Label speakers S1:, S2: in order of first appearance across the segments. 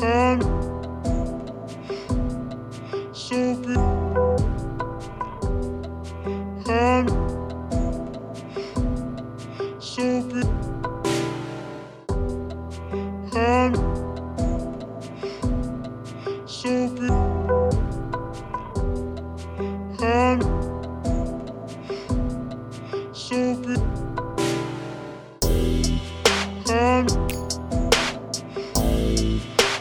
S1: hand. So be hand. So be hand. So be So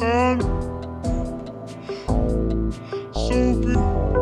S1: time. So